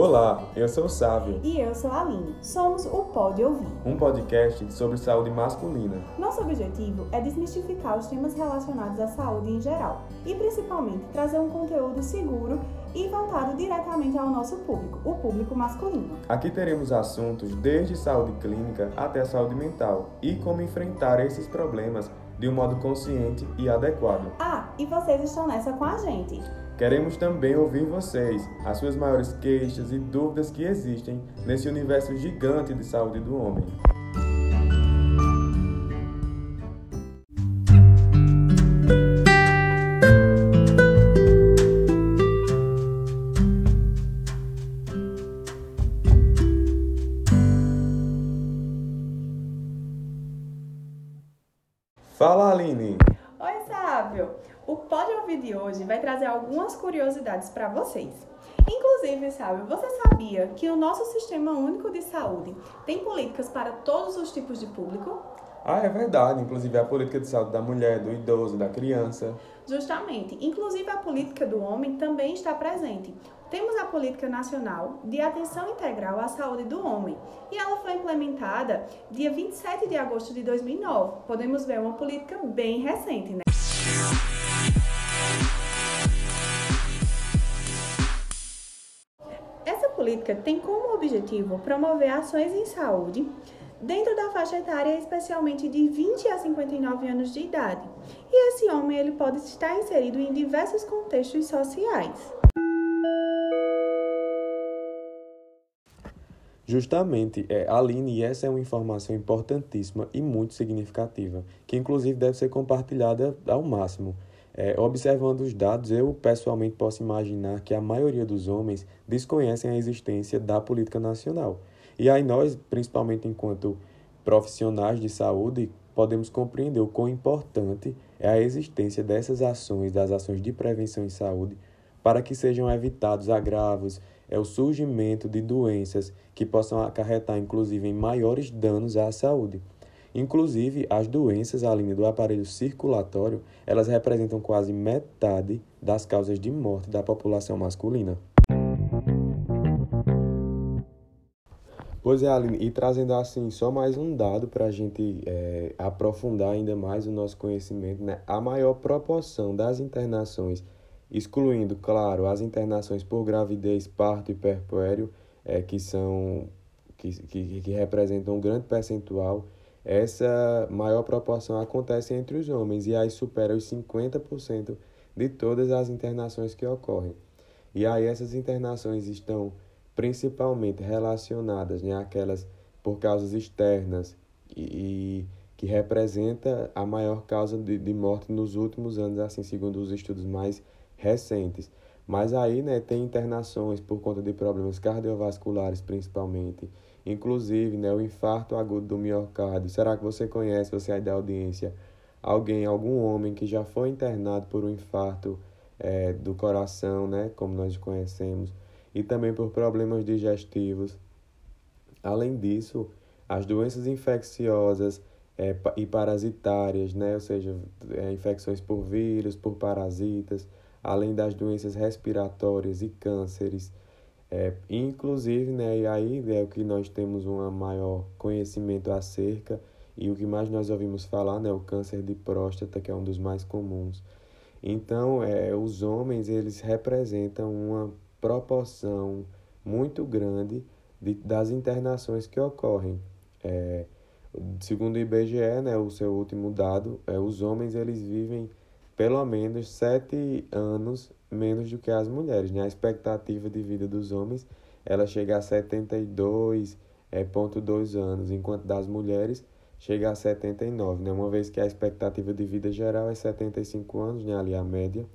Olá, eu sou o Sávio. E eu sou a Aline. Somos o Pode Ouvir. Um podcast sobre saúde masculina. Nosso objetivo é desmistificar os temas relacionados à saúde em geral e principalmente trazer um conteúdo seguro e voltado diretamente ao nosso público, o público masculino. Aqui teremos assuntos desde saúde clínica até saúde mental e como enfrentar esses problemas de um modo consciente e adequado. Ah, e vocês estão nessa com a gente. Queremos também ouvir vocês, as suas maiores queixas e dúvidas que existem nesse universo gigante de saúde do homem. Fala, Aline! Oi, Sábio! O Pode Ouvir de hoje vai trazer algumas curiosidades para vocês. Inclusive, Sábio, você sabia que o nosso Sistema Único de Saúde tem políticas para todos os tipos de público? Ah, é verdade. Inclusive a política de saúde da mulher, do idoso, da criança. Justamente. Inclusive a política do homem também está presente. Temos a Política Nacional de Atenção Integral à Saúde do Homem e ela foi implementada dia 27 de agosto de 2009. Podemos ver uma política bem recente, né? Política tem como objetivo promover ações em saúde dentro da faixa etária, especialmente de 20 a 59 anos de idade. E esse homem ele pode estar inserido em diversos contextos sociais. Justamente, é, Aline, e essa é uma informação importantíssima e muito significativa, que inclusive deve ser compartilhada ao máximo. É, observando os dados, eu pessoalmente posso imaginar que a maioria dos homens desconhecem a existência da política nacional. E aí nós, principalmente enquanto profissionais de saúde, podemos compreender o quão importante é a existência dessas ações, das ações de prevenção em saúde, para que sejam evitados agravos, é o surgimento de doenças que possam acarretar, inclusive, em maiores danos à saúde. Inclusive, as doenças, além do aparelho circulatório, elas representam quase metade das causas de morte da população masculina. Pois é, Aline, e trazendo assim só mais um dado para a gente é, aprofundar ainda mais o nosso conhecimento, né? a maior proporção das internações excluindo, claro, as internações por gravidez, parto e perpuério, é, que são que, que, que representam um grande percentual, essa maior proporção acontece entre os homens e aí supera os 50% de todas as internações que ocorrem. E aí essas internações estão principalmente relacionadas, né, aquelas por causas externas e, e que representa a maior causa de, de morte nos últimos anos, assim, segundo os estudos mais recentes. Mas aí, né, tem internações por conta de problemas cardiovasculares, principalmente. Inclusive, né, o infarto agudo do miocárdio. Será que você conhece, você aí da audiência, alguém, algum homem que já foi internado por um infarto é, do coração, né, como nós conhecemos, e também por problemas digestivos. Além disso, as doenças infecciosas é, e parasitárias, né, ou seja, é, infecções por vírus, por parasitas, além das doenças respiratórias e cânceres. É, inclusive, né, e aí é o que nós temos um maior conhecimento acerca e o que mais nós ouvimos falar, né, o câncer de próstata, que é um dos mais comuns. Então, é, os homens, eles representam uma proporção muito grande de, das internações que ocorrem. É, segundo o IBGE, né, o seu último dado, é, os homens, eles vivem pelo menos sete anos menos do que as mulheres. Né? A expectativa de vida dos homens ela chega a 72,2 é, ponto dois anos, enquanto das mulheres chega a 79, né? uma vez que a expectativa de vida geral é 75 anos, né? ali a média.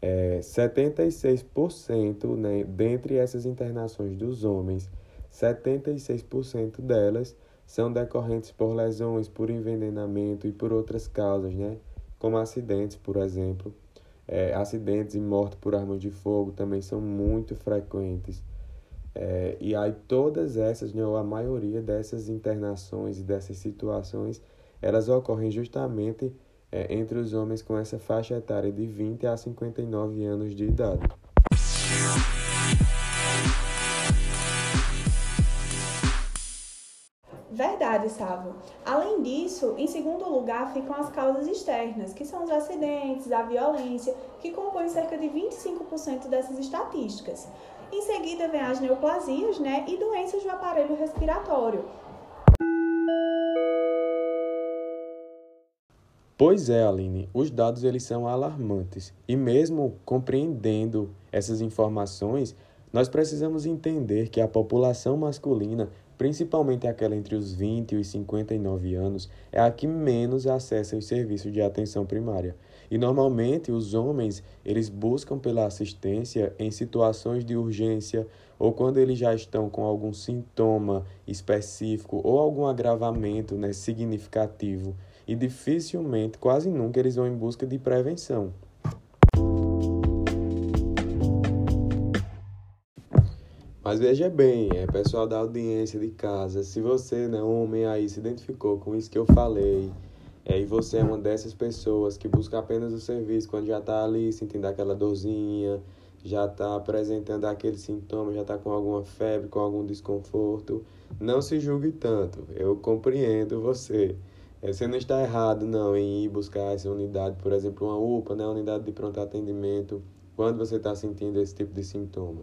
É, 76% né, dentre essas internações dos homens, 76% delas são decorrentes por lesões, por envenenamento e por outras causas, né? Como acidentes, por exemplo. É, acidentes e morte por armas de fogo também são muito frequentes. É, e aí todas essas, né, ou a maioria dessas internações e dessas situações, elas ocorrem justamente é, entre os homens com essa faixa etária de 20 a 59 anos de idade. Verdade, Sávio. Além disso, em segundo lugar ficam as causas externas, que são os acidentes, a violência, que compõem cerca de 25% dessas estatísticas. Em seguida vem as neoplasias né, e doenças do aparelho respiratório. Pois é, Aline, os dados eles são alarmantes e mesmo compreendendo essas informações, nós precisamos entender que a população masculina, principalmente aquela entre os 20 e os 59 anos, é a que menos acessa os serviços de atenção primária. E normalmente os homens, eles buscam pela assistência em situações de urgência ou quando eles já estão com algum sintoma específico ou algum agravamento né, significativo. E dificilmente, quase nunca, eles vão em busca de prevenção. Mas veja bem, é pessoal da audiência de casa, se você, né, homem aí, se identificou com isso que eu falei, é, e você é uma dessas pessoas que busca apenas o serviço quando já está ali sentindo aquela dorzinha, já está apresentando aquele sintoma, já está com alguma febre, com algum desconforto, não se julgue tanto, eu compreendo você. É, você não está errado não em ir buscar essa unidade, por exemplo, uma UPA, né, unidade de pronto atendimento, quando você está sentindo esse tipo de sintoma.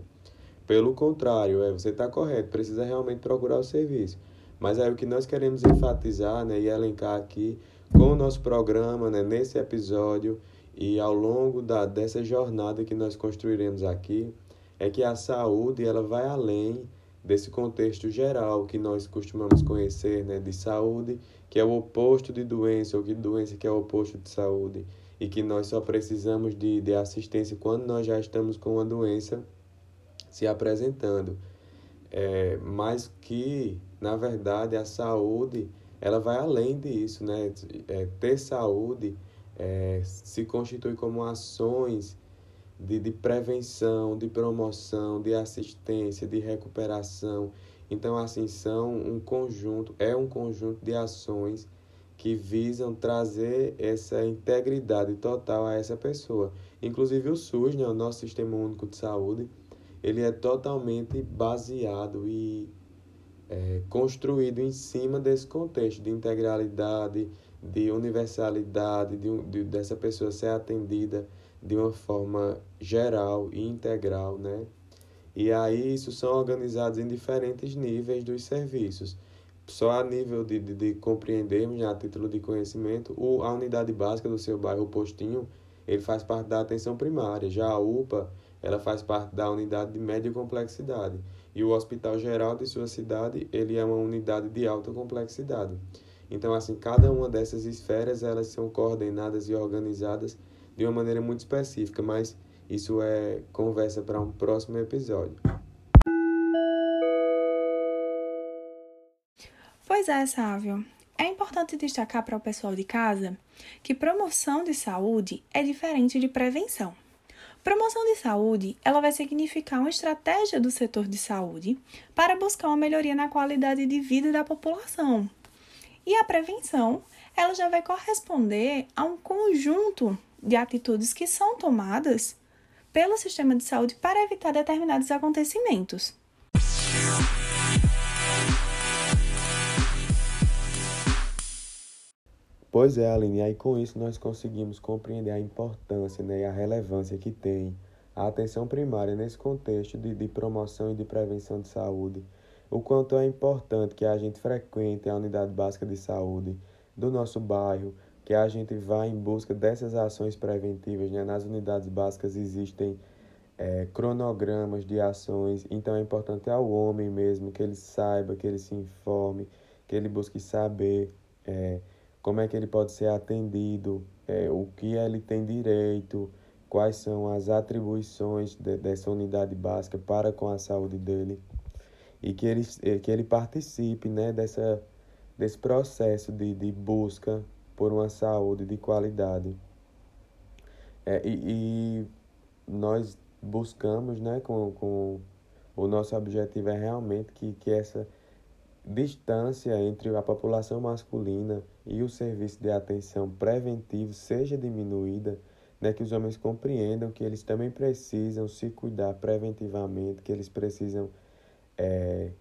Pelo contrário, é, você está correto, precisa realmente procurar o serviço. Mas é o que nós queremos enfatizar né, e elencar aqui com o nosso programa, né, nesse episódio e ao longo da, dessa jornada que nós construiremos aqui, é que a saúde ela vai além desse contexto geral que nós costumamos conhecer né, de saúde, que é o oposto de doença, ou que doença que é o oposto de saúde, e que nós só precisamos de, de assistência quando nós já estamos com uma doença se apresentando. É, mas que, na verdade, a saúde ela vai além disso, né? É, ter saúde é, se constitui como ações de, de prevenção, de promoção, de assistência, de recuperação. Então, assim, são um conjunto, é um conjunto de ações que visam trazer essa integridade total a essa pessoa. Inclusive o SUS, né, o nosso Sistema Único de Saúde, ele é totalmente baseado e é, construído em cima desse contexto de integralidade, de universalidade, de, de, dessa pessoa ser atendida de uma forma geral e integral, né? E aí isso são organizados em diferentes níveis dos serviços. Só a nível de, de, de compreendermos, né, a título de conhecimento, o, a unidade básica do seu bairro, o postinho, ele faz parte da atenção primária. Já a UPA, ela faz parte da unidade de média complexidade. E o Hospital Geral de sua cidade, ele é uma unidade de alta complexidade. Então, assim, cada uma dessas esferas, elas são coordenadas e organizadas de uma maneira muito específica, mas isso é conversa para um próximo episódio. Pois é, Sávio. É importante destacar para o pessoal de casa que promoção de saúde é diferente de prevenção. Promoção de saúde, ela vai significar uma estratégia do setor de saúde para buscar uma melhoria na qualidade de vida da população. E a prevenção, ela já vai corresponder a um conjunto de atitudes que são tomadas pelo sistema de saúde para evitar determinados acontecimentos. Pois é, Aline, aí com isso nós conseguimos compreender a importância né, e a relevância que tem a atenção primária nesse contexto de, de promoção e de prevenção de saúde, o quanto é importante que a gente frequente a unidade básica de saúde do nosso bairro, que a gente vá em busca dessas ações preventivas. Né? Nas unidades básicas existem é, cronogramas de ações, então é importante ao homem mesmo que ele saiba, que ele se informe, que ele busque saber. É, como é que ele pode ser atendido, é, o que ele tem direito, quais são as atribuições de, dessa unidade básica para com a saúde dele? E que ele, é, que ele participe né, dessa, desse processo de, de busca por uma saúde de qualidade. É, e, e nós buscamos, né, com, com o nosso objetivo é realmente que, que essa distância entre a população masculina e o serviço de atenção preventivo seja diminuída, né, que os homens compreendam que eles também precisam se cuidar preventivamente, que eles precisam é,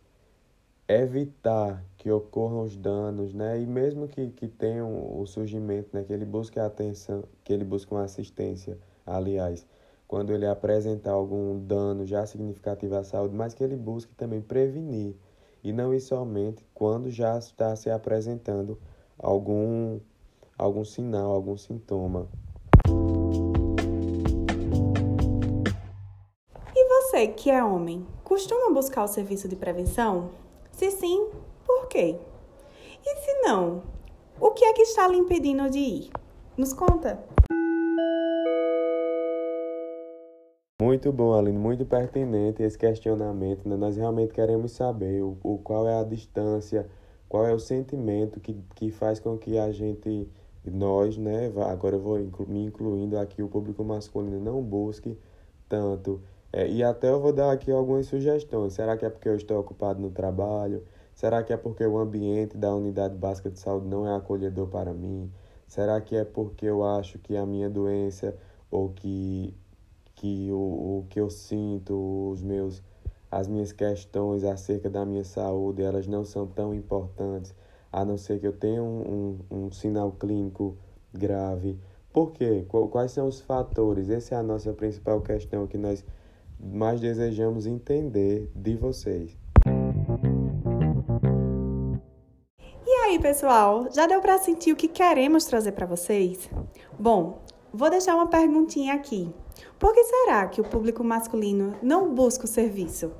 evitar que ocorram os danos, né? E mesmo que, que tenham o surgimento, né? Que ele busque atenção, que ele busque uma assistência, aliás, quando ele apresentar algum dano já significativo à saúde, mas que ele busque também prevenir e não ir somente quando já está se apresentando algum algum sinal, algum sintoma. E você que é homem, costuma buscar o serviço de prevenção? Se sim, por quê? E se não, o que é que está lhe impedindo de ir? Nos conta! Muito bom, Aline, muito pertinente esse questionamento. Né? Nós realmente queremos saber o, o, qual é a distância, qual é o sentimento que, que faz com que a gente, nós, né, agora eu vou inclu, me incluindo aqui, o público masculino não busque tanto. É, e até eu vou dar aqui algumas sugestões. Será que é porque eu estou ocupado no trabalho? Será que é porque o ambiente da unidade básica de saúde não é acolhedor para mim? Será que é porque eu acho que a minha doença ou que, que o, o que eu sinto, os meus, as minhas questões acerca da minha saúde, elas não são tão importantes, a não ser que eu tenha um, um, um sinal clínico grave? Por quê? Quais são os fatores? Essa é a nossa principal questão que nós mais desejamos entender de vocês. aí, pessoal? Já deu para sentir o que queremos trazer para vocês? Bom, vou deixar uma perguntinha aqui. Por que será que o público masculino não busca o serviço?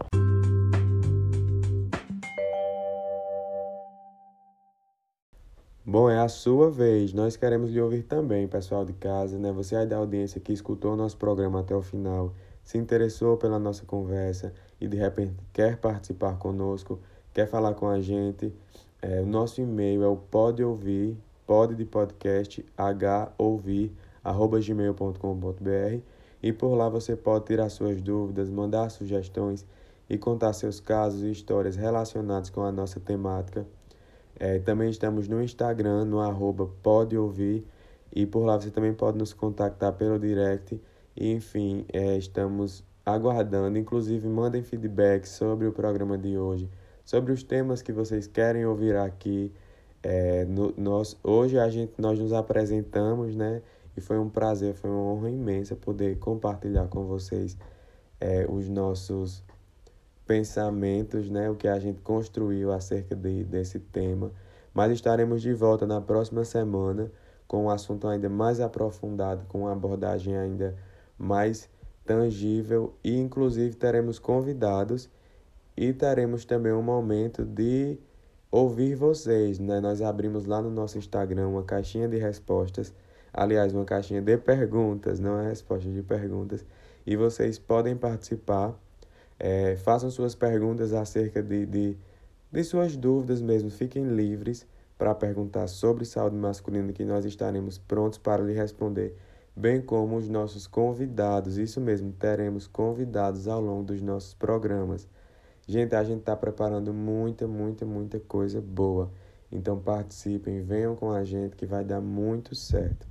Bom, é a sua vez. Nós queremos lhe ouvir também, pessoal de casa, né? Você aí da audiência que escutou nosso programa até o final, se interessou pela nossa conversa e de repente quer participar conosco, quer falar com a gente, é, o nosso e-mail é o pode ouvir, pode de podcast, h ouvir, arroba gmail.com.br e por lá você pode tirar suas dúvidas, mandar sugestões e contar seus casos e histórias relacionados com a nossa temática. É, também estamos no Instagram, no arroba pode ouvir e por lá você também pode nos contactar pelo direct. Enfim, é, estamos aguardando. Inclusive, mandem feedback sobre o programa de hoje sobre os temas que vocês querem ouvir aqui. É, no, nós, hoje a gente, nós nos apresentamos, né? E foi um prazer, foi uma honra imensa poder compartilhar com vocês é, os nossos pensamentos, né? O que a gente construiu acerca de, desse tema. Mas estaremos de volta na próxima semana com um assunto ainda mais aprofundado, com uma abordagem ainda mais tangível e inclusive teremos convidados e teremos também um momento de ouvir vocês, né? Nós abrimos lá no nosso Instagram uma caixinha de respostas, aliás, uma caixinha de perguntas, não é respostas de perguntas, e vocês podem participar, é, façam suas perguntas acerca de, de, de suas dúvidas mesmo, fiquem livres para perguntar sobre saúde masculina que nós estaremos prontos para lhe responder, bem como os nossos convidados, isso mesmo, teremos convidados ao longo dos nossos programas. Gente, a gente está preparando muita, muita, muita coisa boa. Então participem, venham com a gente que vai dar muito certo.